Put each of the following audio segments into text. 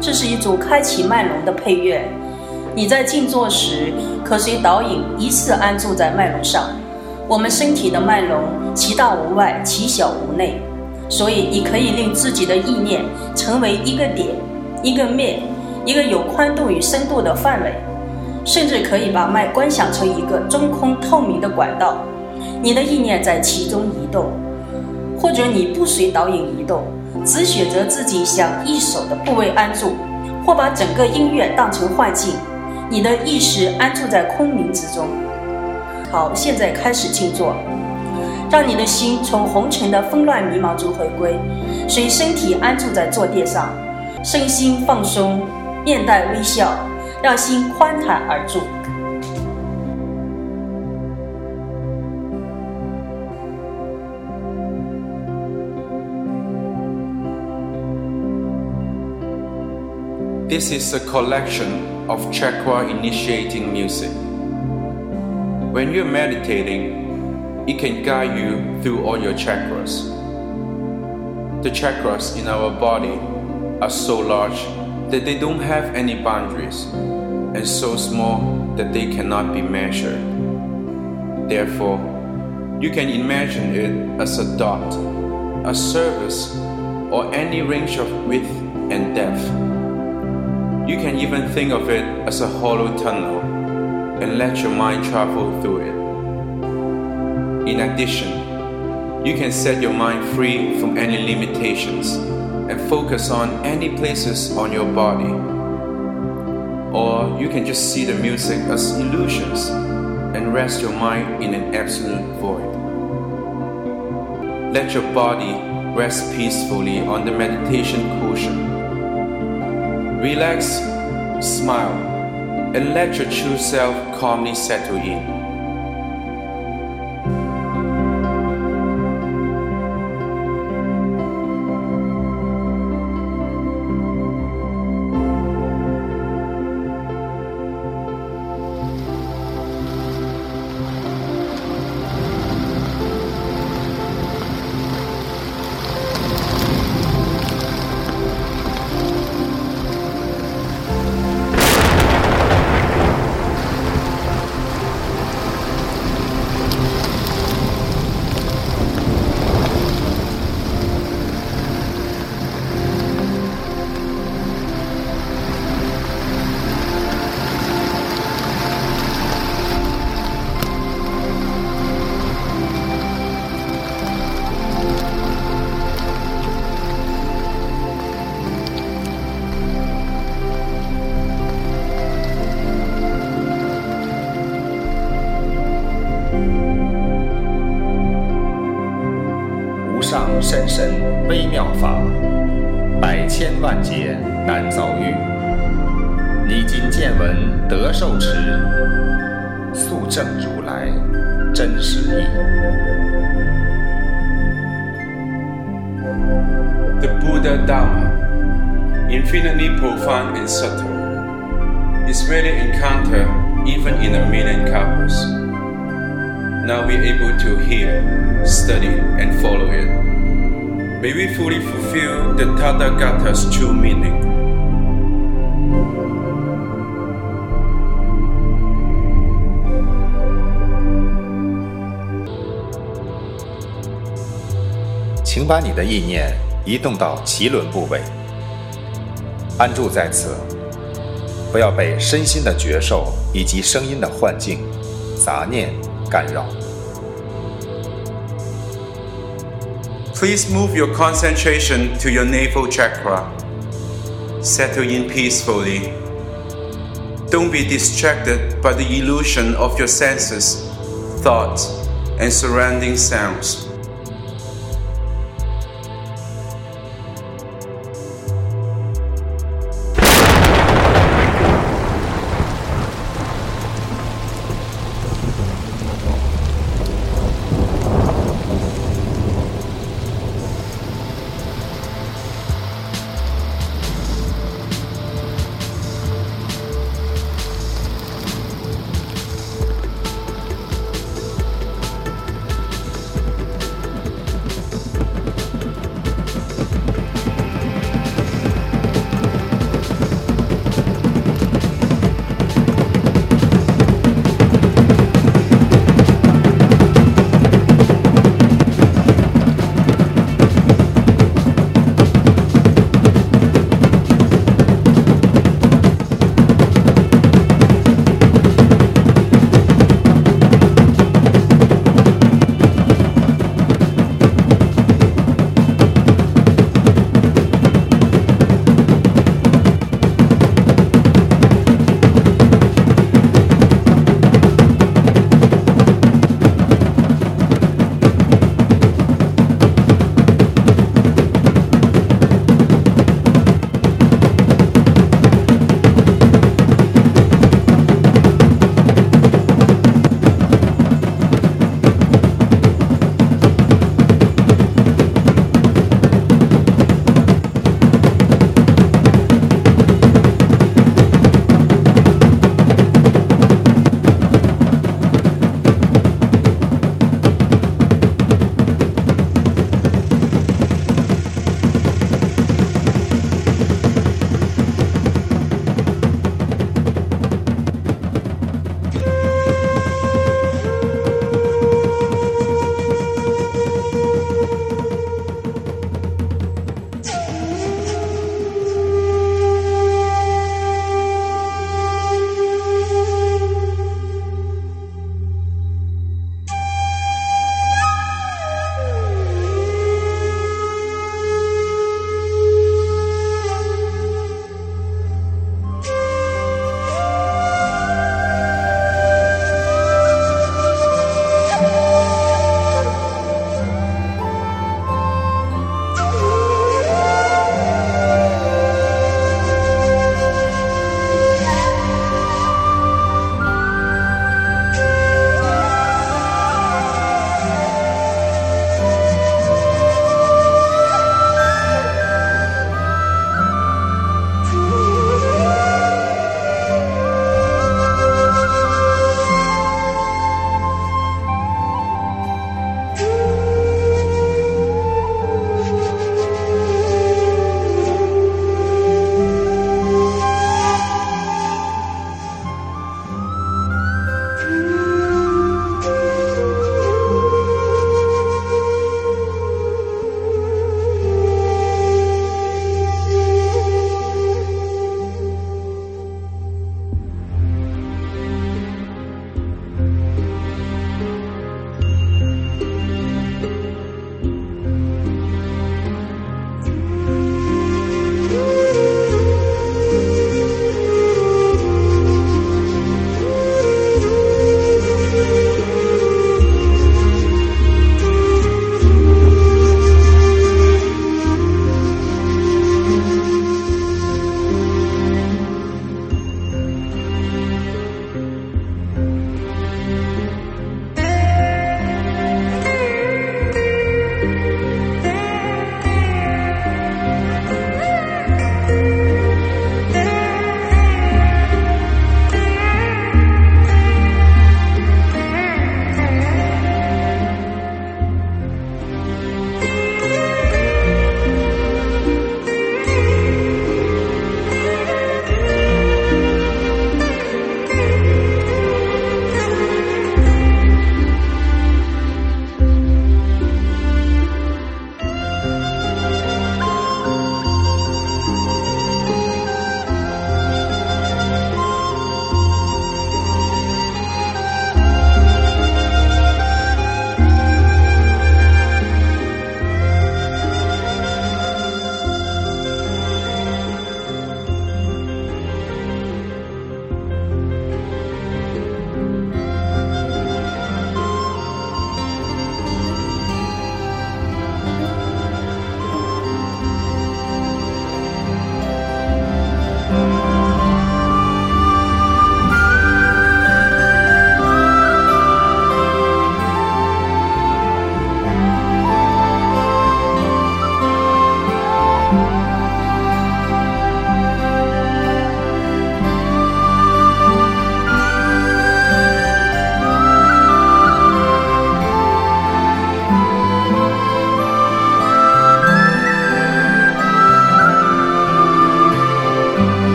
这是一组开启脉轮的配乐。你在静坐时，可随导引依次安住在脉轮上。我们身体的脉轮，其大无外，其小无内，所以你可以令自己的意念成为一个点、一个面、一个有宽度与深度的范围，甚至可以把脉观想成一个中空透明的管道，你的意念在其中移动，或者你不随导引移动，只选择自己想一手的部位安住，或把整个音乐当成幻境，你的意识安住在空明之中。好，现在开始静坐，让你的心从红尘的纷乱迷茫中回归，随身体安住在坐垫上，身心放松，面带微笑，让心宽坦而住。This is a collection of chakra initiating music. When you're meditating, it can guide you through all your chakras. The chakras in our body are so large that they don't have any boundaries and so small that they cannot be measured. Therefore, you can imagine it as a dot, a surface, or any range of width and depth. You can even think of it as a hollow tunnel and let your mind travel through it. In addition, you can set your mind free from any limitations and focus on any places on your body. Or you can just see the music as illusions and rest your mind in an absolute void. Let your body rest peacefully on the meditation cushion. Relax, smile, and let your true self calmly settle in. 百千万劫难遭遇。你今见闻得受持，速证如来真实义。The Buddha Dharma, infinitely profound and subtle, is rarely encountered even in a million kalpas. Now we're able to hear, study, and follow it. May we fully fulfill the Tathagata's true meaning. 请把你的意念移动到脐轮部位，安住在此，不要被身心的觉受以及声音的幻境、杂念干扰。Please move your concentration to your navel chakra. Settle in peacefully. Don't be distracted by the illusion of your senses, thoughts, and surrounding sounds.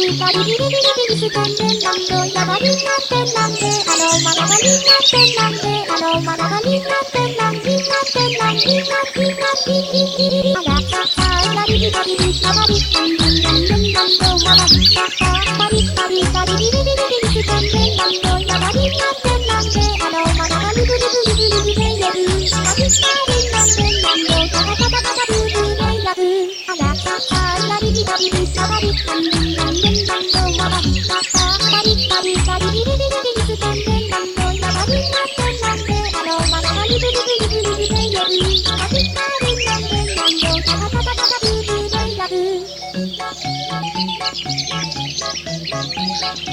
りがビリビリビリバリ掴んでなんの山になってなんであのまながになってなんであのまながになってなんになってなんになってなんになってあらかかなりびかびびかばりかんなんなんなんなんのまばりかかばりかびかビリビリビリ掴んでなんの山になってなんであのまながにぶるぶるぶるぶるやるかびかりなんでなんのかかかかかぶるぶるやるあらかかなりびかびびかばりかんなん Thank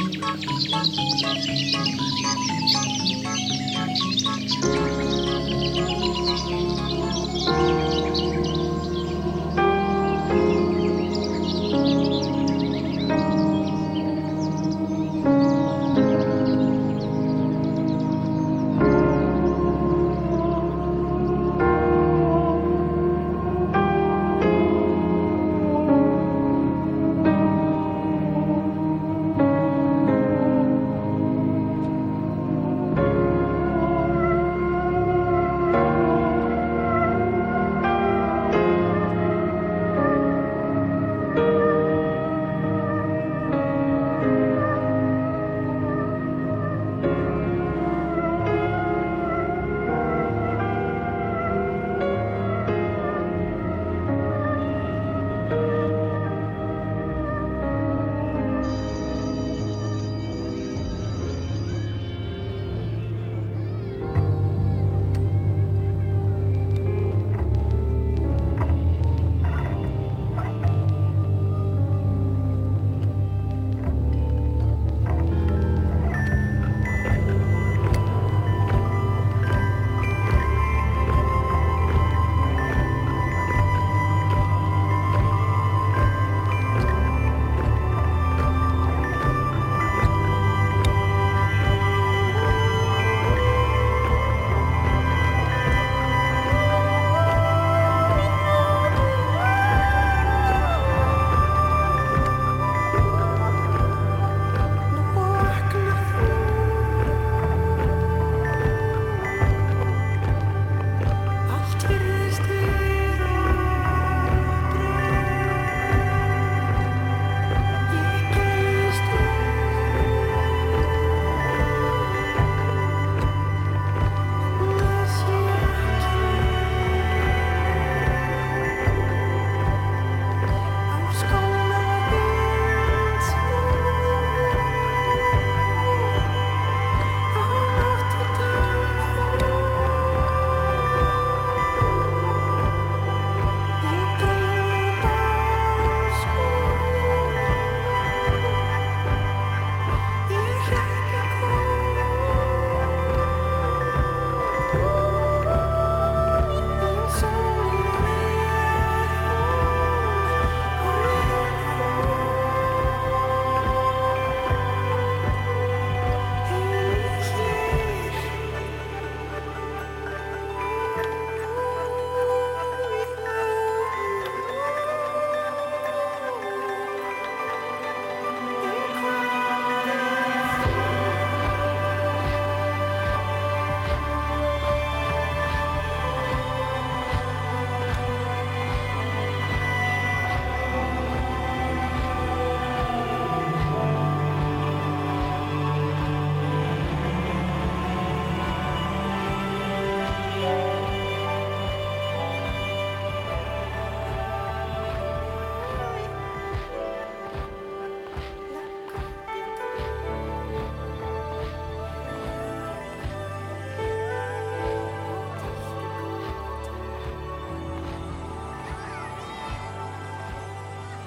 you.